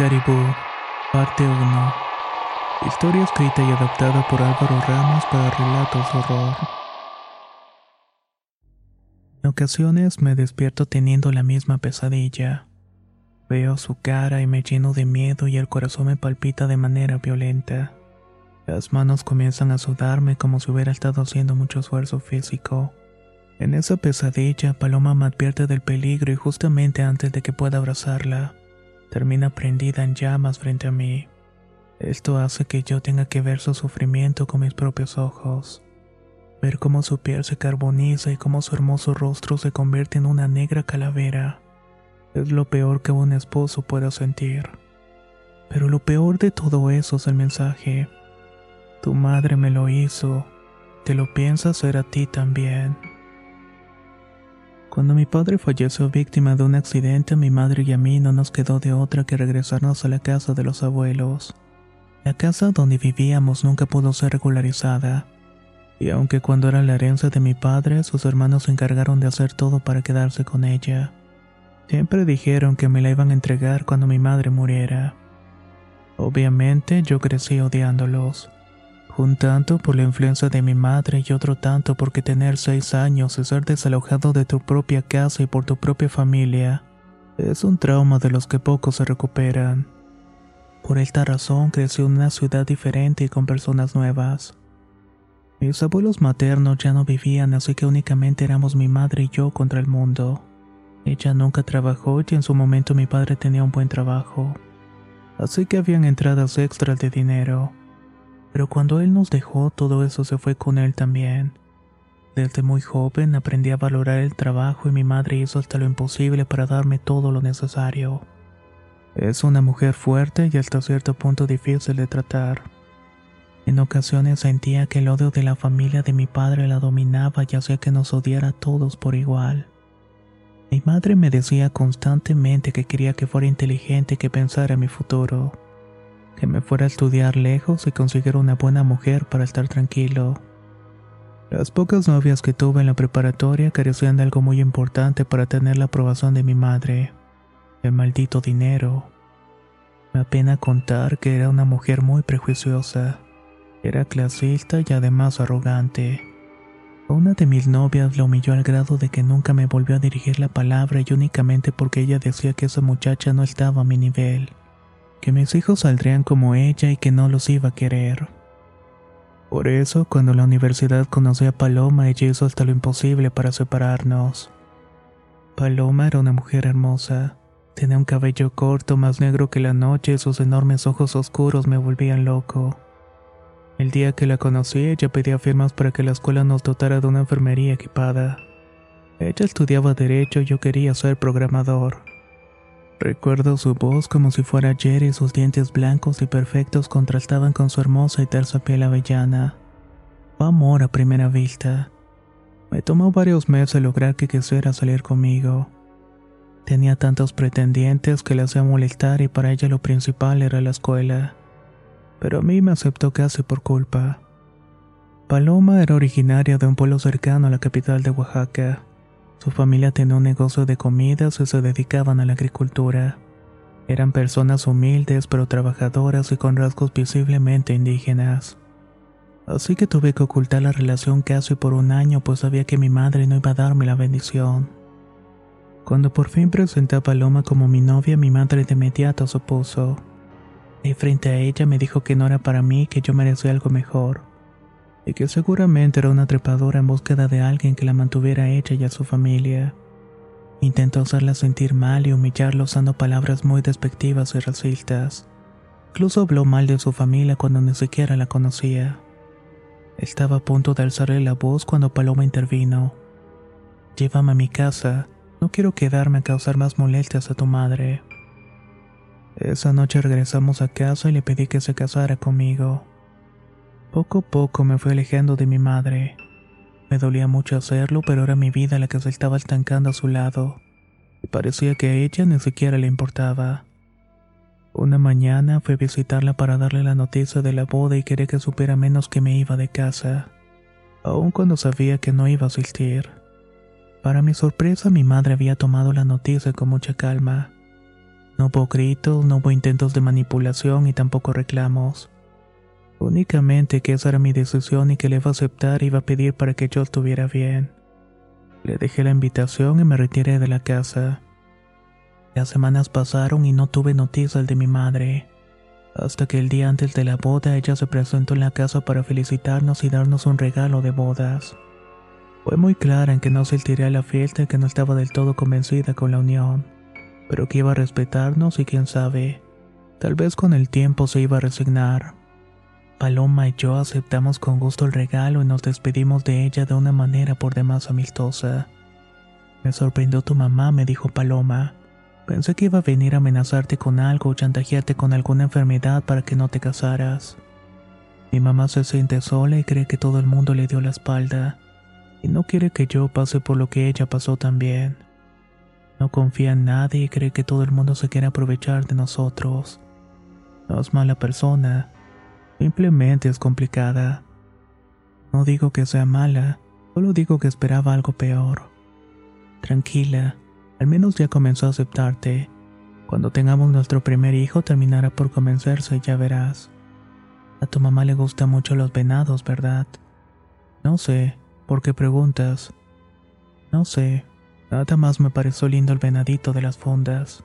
Caribú, parte 1. Historia escrita y adaptada por Álvaro Ramos para relatos horror. En ocasiones me despierto teniendo la misma pesadilla. Veo su cara y me lleno de miedo y el corazón me palpita de manera violenta. Las manos comienzan a sudarme como si hubiera estado haciendo mucho esfuerzo físico. En esa pesadilla, Paloma me advierte del peligro y justamente antes de que pueda abrazarla, termina prendida en llamas frente a mí. Esto hace que yo tenga que ver su sufrimiento con mis propios ojos. Ver cómo su piel se carboniza y cómo su hermoso rostro se convierte en una negra calavera. Es lo peor que un esposo pueda sentir. Pero lo peor de todo eso es el mensaje. Tu madre me lo hizo. Te lo piensas hacer a ti también. Cuando mi padre falleció víctima de un accidente, mi madre y a mí no nos quedó de otra que regresarnos a la casa de los abuelos. La casa donde vivíamos nunca pudo ser regularizada, y aunque cuando era la herencia de mi padre, sus hermanos se encargaron de hacer todo para quedarse con ella. Siempre dijeron que me la iban a entregar cuando mi madre muriera. Obviamente yo crecí odiándolos un tanto por la influencia de mi madre y otro tanto porque tener seis años y ser desalojado de tu propia casa y por tu propia familia es un trauma de los que pocos se recuperan. Por esta razón crecí en una ciudad diferente y con personas nuevas. Mis abuelos maternos ya no vivían, así que únicamente éramos mi madre y yo contra el mundo. Ella nunca trabajó y en su momento mi padre tenía un buen trabajo. Así que habían entradas extras de dinero. Pero cuando él nos dejó, todo eso se fue con él también. Desde muy joven aprendí a valorar el trabajo y mi madre hizo hasta lo imposible para darme todo lo necesario. Es una mujer fuerte y hasta cierto punto difícil de tratar. En ocasiones sentía que el odio de la familia de mi padre la dominaba y hacía que nos odiara a todos por igual. Mi madre me decía constantemente que quería que fuera inteligente y que pensara en mi futuro que me fuera a estudiar lejos y conseguir una buena mujer para estar tranquilo. Las pocas novias que tuve en la preparatoria carecían de algo muy importante para tener la aprobación de mi madre, el maldito dinero. Me apena contar que era una mujer muy prejuiciosa, era clasista y además arrogante. Una de mis novias la humilló al grado de que nunca me volvió a dirigir la palabra y únicamente porque ella decía que esa muchacha no estaba a mi nivel que mis hijos saldrían como ella y que no los iba a querer. Por eso, cuando la universidad conocí a Paloma, ella hizo hasta lo imposible para separarnos. Paloma era una mujer hermosa. Tenía un cabello corto, más negro que la noche, y sus enormes ojos oscuros me volvían loco. El día que la conocí, ella pedía firmas para que la escuela nos dotara de una enfermería equipada. Ella estudiaba derecho y yo quería ser programador. Recuerdo su voz como si fuera ayer y sus dientes blancos y perfectos contrastaban con su hermosa y tersa piel avellana. Fue amor a primera vista. Me tomó varios meses lograr que quisiera salir conmigo. Tenía tantos pretendientes que le hacía molestar y para ella lo principal era la escuela. Pero a mí me aceptó casi por culpa. Paloma era originaria de un pueblo cercano a la capital de Oaxaca. Su familia tenía un negocio de comidas y se dedicaban a la agricultura. Eran personas humildes pero trabajadoras y con rasgos visiblemente indígenas. Así que tuve que ocultar la relación casi por un año pues sabía que mi madre no iba a darme la bendición. Cuando por fin presenté a Paloma como mi novia, mi madre de inmediato se opuso. Y frente a ella me dijo que no era para mí, que yo merecía algo mejor. Y que seguramente era una trepadora en búsqueda de alguien que la mantuviera a ella y a su familia. Intentó hacerla sentir mal y humillarla usando palabras muy despectivas y racistas. Incluso habló mal de su familia cuando ni siquiera la conocía. Estaba a punto de alzarle la voz cuando Paloma intervino. Llévame a mi casa, no quiero quedarme a causar más molestias a tu madre. Esa noche regresamos a casa y le pedí que se casara conmigo. Poco a poco me fui alejando de mi madre. Me dolía mucho hacerlo, pero era mi vida la que se estaba estancando a su lado, y parecía que a ella ni siquiera le importaba. Una mañana fui a visitarla para darle la noticia de la boda y quería que supiera menos que me iba de casa, aun cuando sabía que no iba a asistir. Para mi sorpresa, mi madre había tomado la noticia con mucha calma. No hubo gritos, no hubo intentos de manipulación y tampoco reclamos. Únicamente que esa era mi decisión y que le iba a aceptar y iba a pedir para que yo estuviera bien. Le dejé la invitación y me retiré de la casa. Las semanas pasaron y no tuve noticias de mi madre. Hasta que el día antes de la boda ella se presentó en la casa para felicitarnos y darnos un regalo de bodas. Fue muy clara en que no asistiría a la fiesta y que no estaba del todo convencida con la unión, pero que iba a respetarnos y quién sabe, tal vez con el tiempo se iba a resignar. Paloma y yo aceptamos con gusto el regalo y nos despedimos de ella de una manera por demás amistosa. Me sorprendió tu mamá, me dijo Paloma. Pensé que iba a venir a amenazarte con algo o chantajearte con alguna enfermedad para que no te casaras. Mi mamá se siente sola y cree que todo el mundo le dio la espalda y no quiere que yo pase por lo que ella pasó también. No confía en nadie y cree que todo el mundo se quiere aprovechar de nosotros. No es mala persona, simplemente es complicada. No digo que sea mala, solo digo que esperaba algo peor. Tranquila, al menos ya comenzó a aceptarte. Cuando tengamos nuestro primer hijo terminará por convencerse ya verás. A tu mamá le gustan mucho los venados, ¿verdad? No sé, ¿Por qué preguntas? No sé. Nada más me pareció lindo el venadito de las fondas.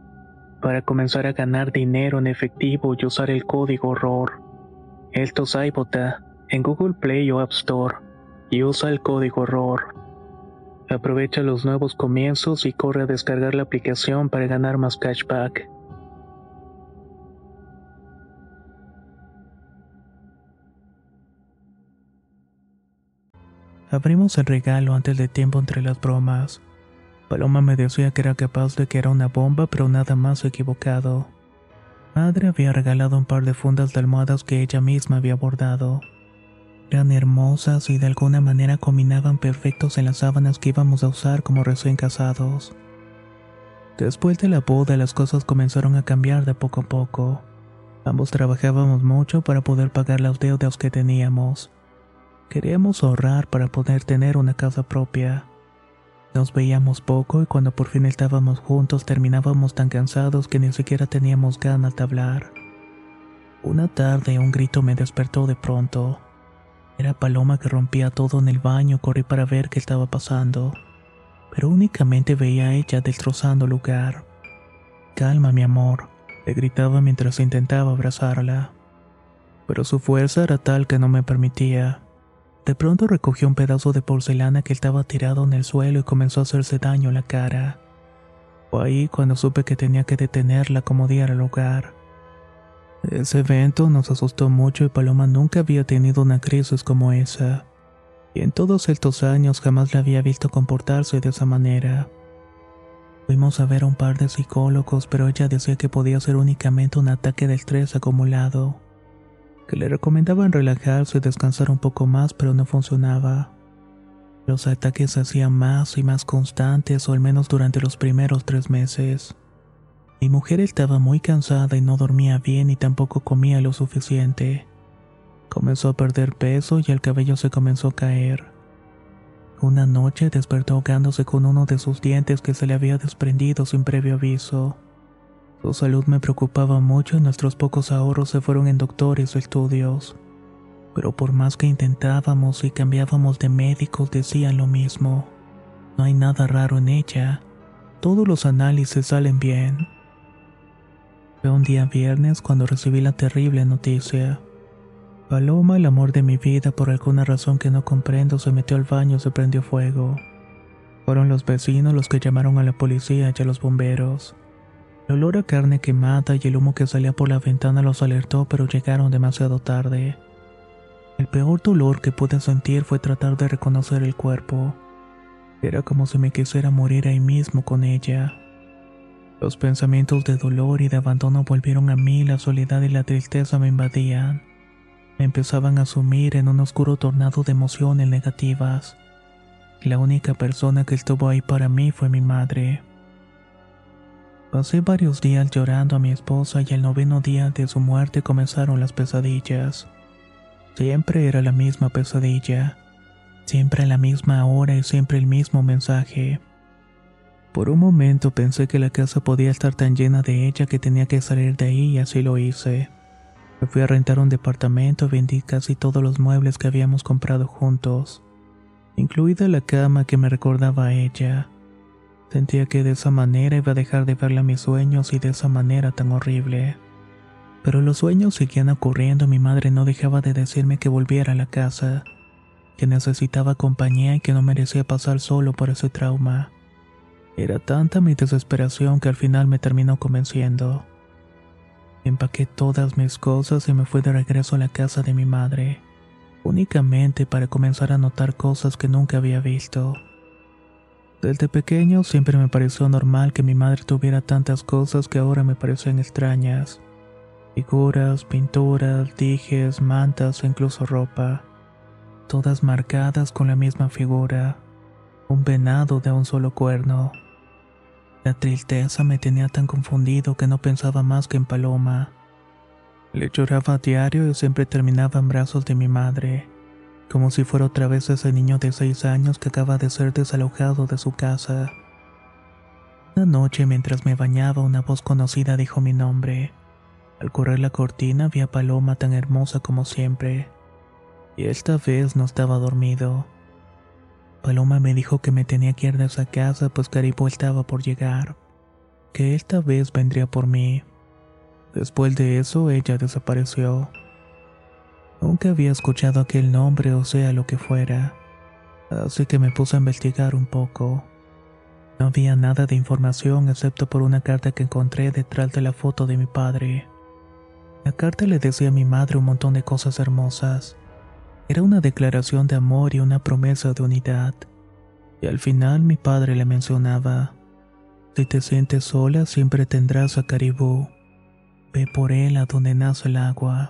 para comenzar a ganar dinero en efectivo y usar el código ROR. Esto es iBota en Google Play o App Store y usa el código ROR. Aprovecha los nuevos comienzos y corre a descargar la aplicación para ganar más cashback. Abrimos el regalo antes de tiempo entre las bromas. Paloma me decía que era capaz de que era una bomba, pero nada más equivocado. Madre había regalado un par de fundas de almohadas que ella misma había bordado. Eran hermosas y de alguna manera combinaban perfectos en las sábanas que íbamos a usar como recién casados. Después de la boda las cosas comenzaron a cambiar de poco a poco. Ambos trabajábamos mucho para poder pagar las deudas que teníamos. Queríamos ahorrar para poder tener una casa propia. Nos veíamos poco y cuando por fin estábamos juntos terminábamos tan cansados que ni siquiera teníamos ganas de hablar. Una tarde un grito me despertó de pronto. Era Paloma que rompía todo en el baño, corrí para ver qué estaba pasando, pero únicamente veía a ella destrozando el lugar. Calma, mi amor, le gritaba mientras intentaba abrazarla. Pero su fuerza era tal que no me permitía. De pronto recogió un pedazo de porcelana que estaba tirado en el suelo y comenzó a hacerse daño en la cara. Fue ahí cuando supe que tenía que detenerla como diera lugar. Ese evento nos asustó mucho y Paloma nunca había tenido una crisis como esa. Y en todos estos años jamás la había visto comportarse de esa manera. Fuimos a ver a un par de psicólogos, pero ella decía que podía ser únicamente un ataque de estrés acumulado que le recomendaban relajarse y descansar un poco más, pero no funcionaba. Los ataques se hacían más y más constantes, o al menos durante los primeros tres meses. Mi mujer estaba muy cansada y no dormía bien y tampoco comía lo suficiente. Comenzó a perder peso y el cabello se comenzó a caer. Una noche despertó ahogándose con uno de sus dientes que se le había desprendido sin previo aviso. Su salud me preocupaba mucho y nuestros pocos ahorros se fueron en doctores o estudios. Pero por más que intentábamos y cambiábamos de médicos decían lo mismo. No hay nada raro en ella. Todos los análisis salen bien. Fue un día viernes cuando recibí la terrible noticia. Paloma, el amor de mi vida, por alguna razón que no comprendo, se metió al baño y se prendió fuego. Fueron los vecinos los que llamaron a la policía y a los bomberos. El olor a carne quemada y el humo que salía por la ventana los alertó, pero llegaron demasiado tarde. El peor dolor que pude sentir fue tratar de reconocer el cuerpo. Era como si me quisiera morir ahí mismo con ella. Los pensamientos de dolor y de abandono volvieron a mí, la soledad y la tristeza me invadían. Me empezaban a sumir en un oscuro tornado de emociones negativas. La única persona que estuvo ahí para mí fue mi madre. Pasé varios días llorando a mi esposa y el noveno día de su muerte comenzaron las pesadillas. Siempre era la misma pesadilla, siempre a la misma hora y siempre el mismo mensaje. Por un momento pensé que la casa podía estar tan llena de ella que tenía que salir de ahí y así lo hice. Me fui a rentar un departamento y vendí casi todos los muebles que habíamos comprado juntos, incluida la cama que me recordaba a ella. Sentía que de esa manera iba a dejar de verla mis sueños y de esa manera tan horrible. Pero los sueños seguían ocurriendo mi madre no dejaba de decirme que volviera a la casa, que necesitaba compañía y que no merecía pasar solo por ese trauma. Era tanta mi desesperación que al final me terminó convenciendo. Empaqué todas mis cosas y me fui de regreso a la casa de mi madre, únicamente para comenzar a notar cosas que nunca había visto. Desde pequeño siempre me pareció normal que mi madre tuviera tantas cosas que ahora me parecen extrañas. Figuras, pinturas, dijes, mantas e incluso ropa. todas marcadas con la misma figura, un venado de un solo cuerno. La tristeza me tenía tan confundido que no pensaba más que en Paloma. Le lloraba a diario y siempre terminaba en brazos de mi madre, como si fuera otra vez ese niño de seis años que acaba de ser desalojado de su casa. Una noche mientras me bañaba una voz conocida dijo mi nombre. Al correr la cortina vi a Paloma tan hermosa como siempre. Y esta vez no estaba dormido. Paloma me dijo que me tenía que ir de esa casa pues Caribú estaba por llegar. Que esta vez vendría por mí. Después de eso ella desapareció. Nunca había escuchado aquel nombre o sea lo que fuera. Así que me puse a investigar un poco. No había nada de información excepto por una carta que encontré detrás de la foto de mi padre. La carta le decía a mi madre un montón de cosas hermosas. Era una declaración de amor y una promesa de unidad. Y al final mi padre le mencionaba, si te sientes sola siempre tendrás a Caribú. Ve por él a donde nace el agua.